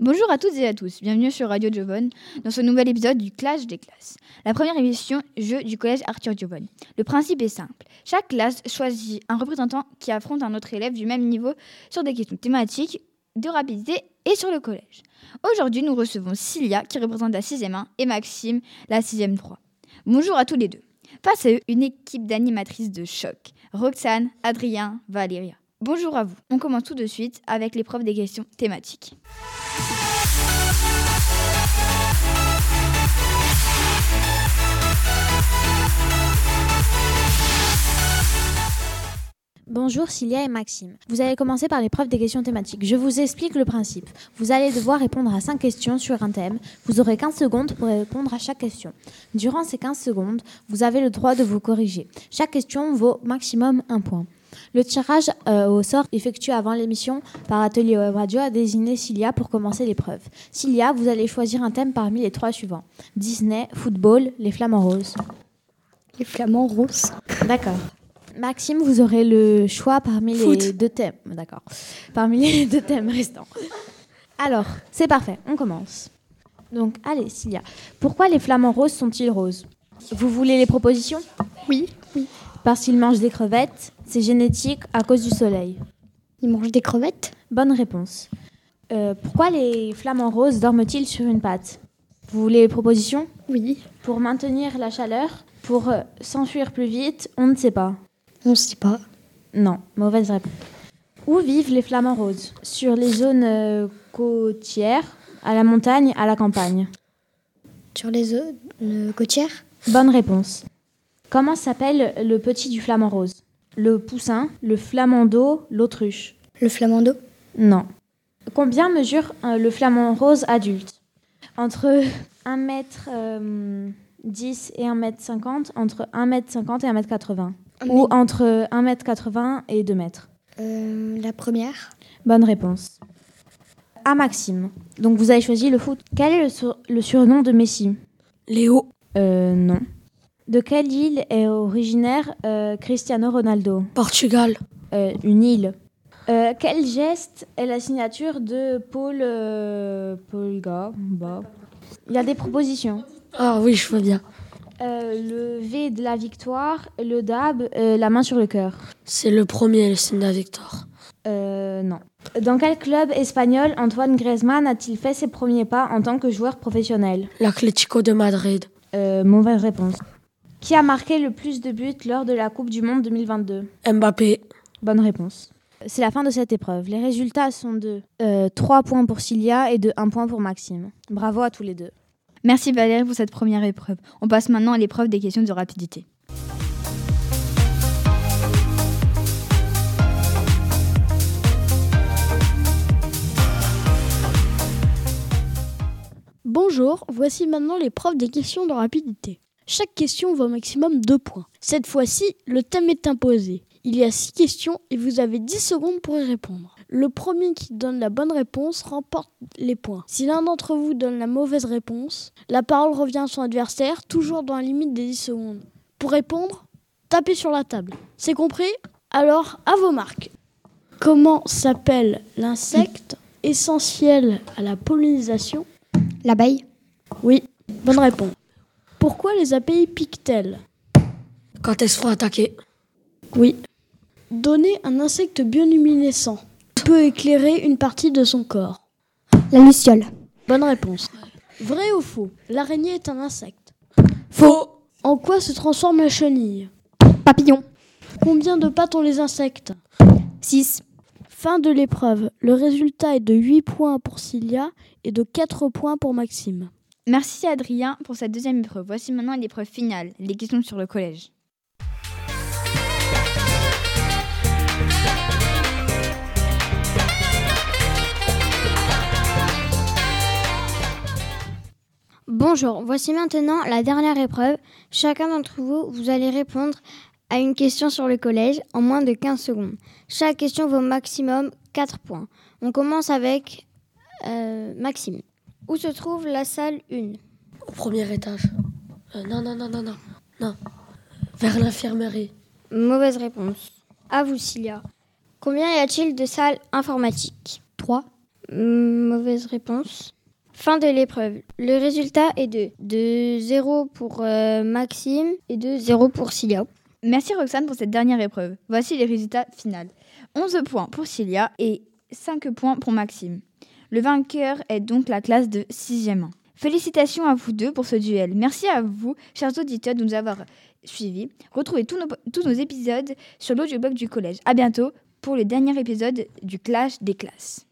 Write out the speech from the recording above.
Bonjour à toutes et à tous, bienvenue sur Radio Giovone dans ce nouvel épisode du Clash des classes, la première émission jeu du collège Arthur Giovone. Le principe est simple, chaque classe choisit un représentant qui affronte un autre élève du même niveau sur des questions thématiques, de rapidité et sur le collège. Aujourd'hui, nous recevons Cilia qui représente la 6e 1 et Maxime la 6e 3. Bonjour à tous les deux. Face à eux, une équipe d'animatrices de choc, Roxane, Adrien, Valéria. Bonjour à vous. On commence tout de suite avec l'épreuve des questions thématiques. Bonjour Cilia et Maxime. Vous allez commencer par l'épreuve des questions thématiques. Je vous explique le principe. Vous allez devoir répondre à 5 questions sur un thème. Vous aurez 15 secondes pour répondre à chaque question. Durant ces 15 secondes, vous avez le droit de vous corriger. Chaque question vaut maximum un point. Le tirage euh, au sort effectué avant l'émission par Atelier Web Radio a désigné Cilia pour commencer l'épreuve. Cilia, vous allez choisir un thème parmi les trois suivants. Disney, football, les flamants roses. Les flamants roses. D'accord. Maxime, vous aurez le choix parmi les deux thèmes. D'accord. Parmi les deux thèmes restants. Alors, c'est parfait, on commence. Donc, allez, Cilia. Pourquoi les flamants roses sont-ils roses? Vous voulez les propositions? Oui, oui. Parce qu'ils mangent des crevettes, c'est génétique à cause du soleil. Ils mangent des crevettes? Bonne réponse. Euh, pourquoi les flamants roses dorment-ils sur une patte Vous voulez les propositions? Oui. Pour maintenir la chaleur Pour euh, s'enfuir plus vite On ne sait pas. On ne sait pas. Non, mauvaise réponse. Où vivent les flamants roses? Sur les zones euh, côtières, à la montagne, à la campagne? Sur les zones euh, côtières? Bonne réponse. Comment s'appelle le petit du flamant rose? Le poussin, le flamando, l'autruche Le flamando Non. Combien mesure euh, le flamant rose adulte? Entre 1m10 et 1m50, entre 1m50 et 1m80 Ou entre 1m80 et 2 mètres Euh, La première Bonne réponse. À Maxime. Donc vous avez choisi le foot. Quel est le, sur- le surnom de Messi? Léo, Euh, non. De quelle île est originaire euh, Cristiano Ronaldo? Portugal, Euh, Une île. Euh, quel geste est la signature de Paul Paul Gamba Il y a des propositions. ah oui, je vois bien. Le V de la victoire, le DAB, la main sur le cœur. C'est le premier, le signe de la victoire. Euh, non. Dans quel club espagnol Antoine Griezmann a-t-il fait ses premiers pas en tant que joueur professionnel? L'Atlético de Madrid, Euh, Mauvaise réponse. Qui a marqué le plus de buts lors de la Coupe du Monde 2022 Mbappé, Bonne réponse. C'est la fin de cette épreuve. Les résultats sont de 3 points pour Cilia et de 1 point pour Maxime. Bravo à tous les deux. Merci Valérie pour cette première épreuve. On passe maintenant à l'épreuve des questions de rapidité. Bonjour, voici maintenant l'épreuve des questions de rapidité. Chaque question vaut au maximum 2 points. Cette fois-ci, le thème est imposé. Il y a 6 questions et vous avez 10 secondes pour y répondre. Le premier qui donne la bonne réponse remporte les points. Si l'un d'entre vous donne la mauvaise réponse, la parole revient à son adversaire, toujours dans la limite des 10 secondes. Pour répondre, tapez sur la table. C'est compris? Alors, à vos marques. Comment s'appelle l'insecte essentiel à la pollinisation? L'abeille oui, bonne réponse. Pourquoi les abeilles piquent-elles? Quand elles se font attaquer, Oui. Donner un insecte bioluminescent peut éclairer une partie de son corps. La luciole Bonne réponse. Vrai ou faux? L'araignée est un insecte. faux, En quoi se transforme la chenille? Papillon Combien de pattes ont les insectes? 6 Fin de l'épreuve. Le résultat est de 8 points pour Cilia et de 4 points pour Maxime. Merci Adrien pour cette deuxième épreuve. Voici maintenant l'épreuve finale, les questions sur le collège. Bonjour, voici maintenant la dernière épreuve. Chacun d'entre vous, vous allez répondre à une question sur le collège en moins de 15 secondes. Chaque question vaut maximum 4 points. On commence avec euh, Maxime. Où se trouve la salle 1 au premier étage. Euh, non, non, non, non, non, non. Vers l'infirmerie. Mauvaise réponse. À vous, Cilia. Combien y a-t-il de salles informatiques? 3 Bonne Mm, Mauvaise réponse. Fin de l'épreuve. Le résultat est de, de 0 pour euh, Maxime et de 0 pour Cilia. Merci Roxane pour cette dernière épreuve. Voici les résultats finaux. 11 points pour Cilia et 5 points pour Maxime. Le vainqueur est donc la classe de 6e 1. Félicitations à vous deux pour ce duel. Merci à vous, chers auditeurs, de nous avoir suivis. Retrouvez tous nos, tous nos épisodes sur l'audioblog du collège. À bientôt pour le dernier épisode du Clash des classes.